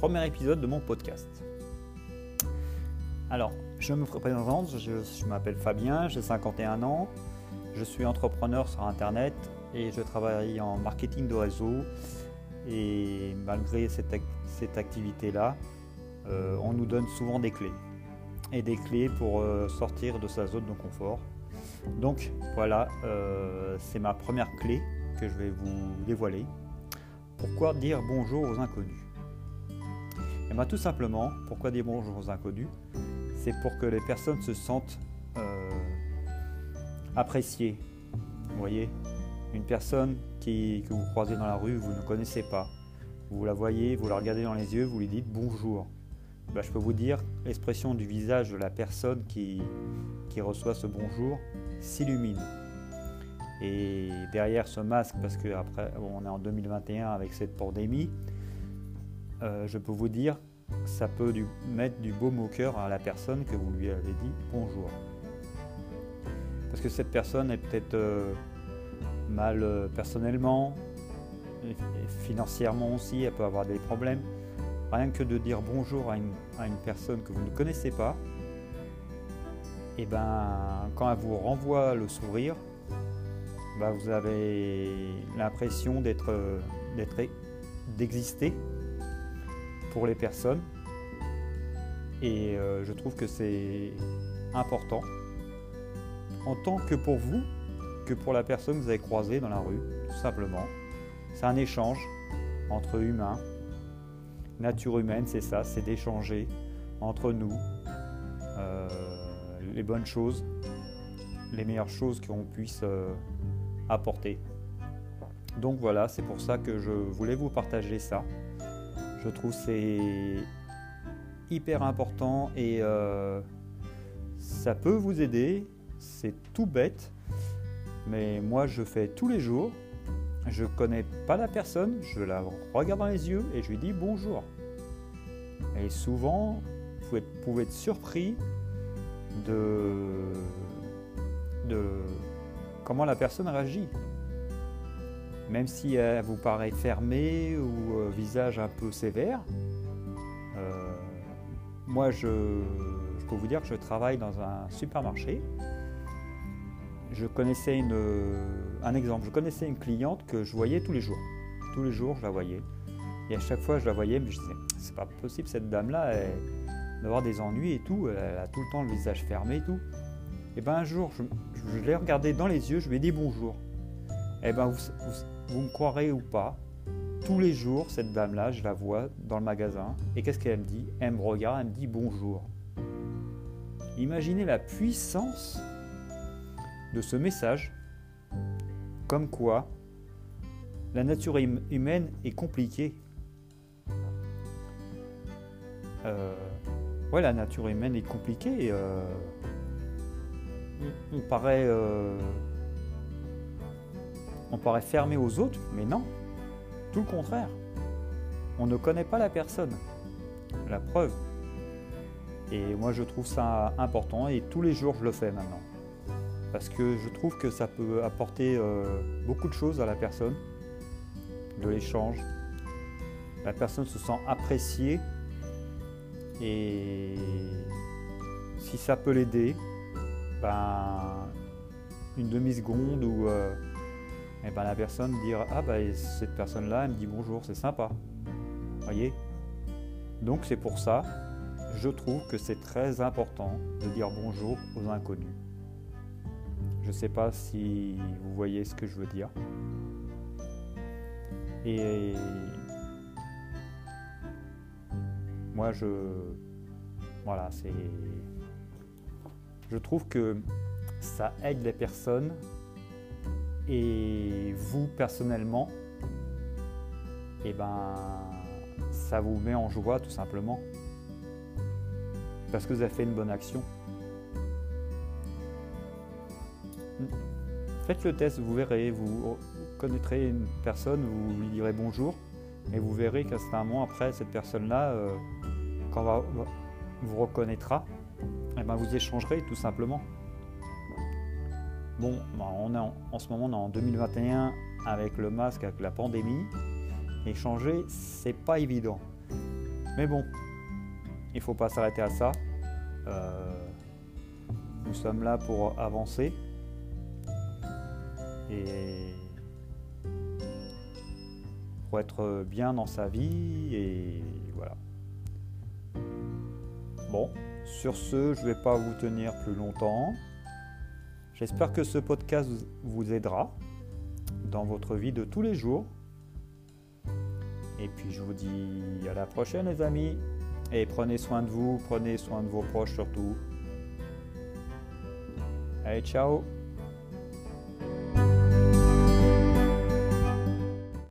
premier épisode de mon podcast. Alors, je me présente, je, je m'appelle Fabien, j'ai 51 ans, je suis entrepreneur sur Internet et je travaille en marketing de réseau. Et malgré cette, activité-là, euh, on nous donne souvent des clés. Et des clés pour euh, sortir de sa zone de confort. Donc voilà, euh, c'est ma première clé que je vais vous dévoiler. Pourquoi dire bonjour aux inconnus? Et bien tout simplement, pourquoi dire bonjour aux inconnus? C'est pour que les personnes se sentent appréciées. Vous voyez, une personne qui, que vous croisez dans la rue, vous ne connaissez pas. Vous la voyez, vous la regardez dans les yeux, vous lui dites bonjour. Ben, je peux vous dire, l'expression du visage de la personne qui, qui reçoit ce bonjour s'illumine. Et derrière ce masque, parce qu'après on est en 2021 avec cette pandémie, euh, je peux vous dire, ça peut mettre du baume au cœur à la personne que vous lui avez dit bonjour. Parce que cette personne est peut-être euh, mal euh, personnellement, financièrement aussi, elle peut avoir des problèmes. Rien que de dire bonjour à une, personne que vous ne connaissez pas, et eh ben quand elle vous renvoie le sourire, ben, vous avez l'impression d'être, d'exister pour les personnes. Et euh, je trouve que c'est important en tant que pour vous, que pour la personne que vous avez croisée dans la rue, tout simplement. C'est un échange entre humains. Nature humaine, c'est ça, c'est d'échanger entre nous euh, les bonnes choses, les meilleures choses qu'on puisse euh, apporter. Donc voilà, c'est pour ça que je voulais vous partager ça. Je trouve c'est hyper important et euh, ça peut vous aider. C'est tout bête, mais moi, je fais tous les jours. Je connais pas la personne, je la regarde dans les yeux et je lui dis bonjour. Et souvent, vous pouvez être surpris de, de comment la personne réagit. Même si elle vous paraît fermée ou euh, visage un peu sévère, euh, moi je, peux vous dire que je travaille dans un supermarché je connaissais une, un exemple. Je connaissais une cliente que je voyais tous les jours. Tous les jours, je la voyais. Et à chaque fois, je la voyais, mais je disais, c'est pas possible, cette dame-là, d'avoir des ennuis et tout. Elle a tout le temps le visage fermé et tout. Et bien un jour, je, l'ai regardée dans les yeux, je lui ai dit bonjour. Et ben vous, vous, me croirez ou pas, tous les jours, cette dame-là, je la vois dans le magasin. Et qu'est-ce qu'elle me dit? Elle me regarde, elle me dit bonjour. Imaginez la puissance de ce message, comme quoi la nature hum-, humaine est compliquée. Euh, ouais, la nature humaine est compliquée. Euh, on, paraît, euh, on paraît fermé aux autres, mais non, tout le contraire. On ne connaît pas la personne. La preuve. Et moi, je trouve ça important et tous les jours, je le fais maintenant parce que je trouve que ça peut apporter euh, beaucoup de choses à la personne, de l'échange. La personne se sent appréciée et si ça peut l'aider, ben, une demi-seconde ou euh, eh ben, la personne dire Ah, ben, cette personne-là, elle me dit bonjour, c'est sympa. Voyez? Donc, c'est pour ça, je trouve que c'est très important de dire bonjour aux inconnus. Je ne sais pas si vous voyez ce que je veux dire. Et moi, je. Voilà, c'est. Je trouve que ça aide les personnes et vous personnellement, eh ben, ça vous met en joie tout simplement parce que vous avez fait une bonne action. Faites le test, vous verrez, vous connaîtrez une personne, vous lui direz bonjour, et vous verrez qu'à ce moment après, cette personne-là, euh, quand va, vous reconnaîtra, eh ben vous échangerez tout simplement. Bon, ben, on est en, ce moment on est en 2021 avec le masque, avec la pandémie. Échanger, c'est pas évident. Mais bon, il faut pas s'arrêter à ça. Euh, nous sommes là pour avancer. Et pour être bien dans sa vie. Et voilà. Bon, sur ce, je vais pas vous tenir plus longtemps. J'espère que ce podcast vous aidera dans votre vie de tous les jours. Et puis je vous dis à la prochaine les amis. Et prenez soin de vous, prenez soin de vos proches surtout. Allez, ciao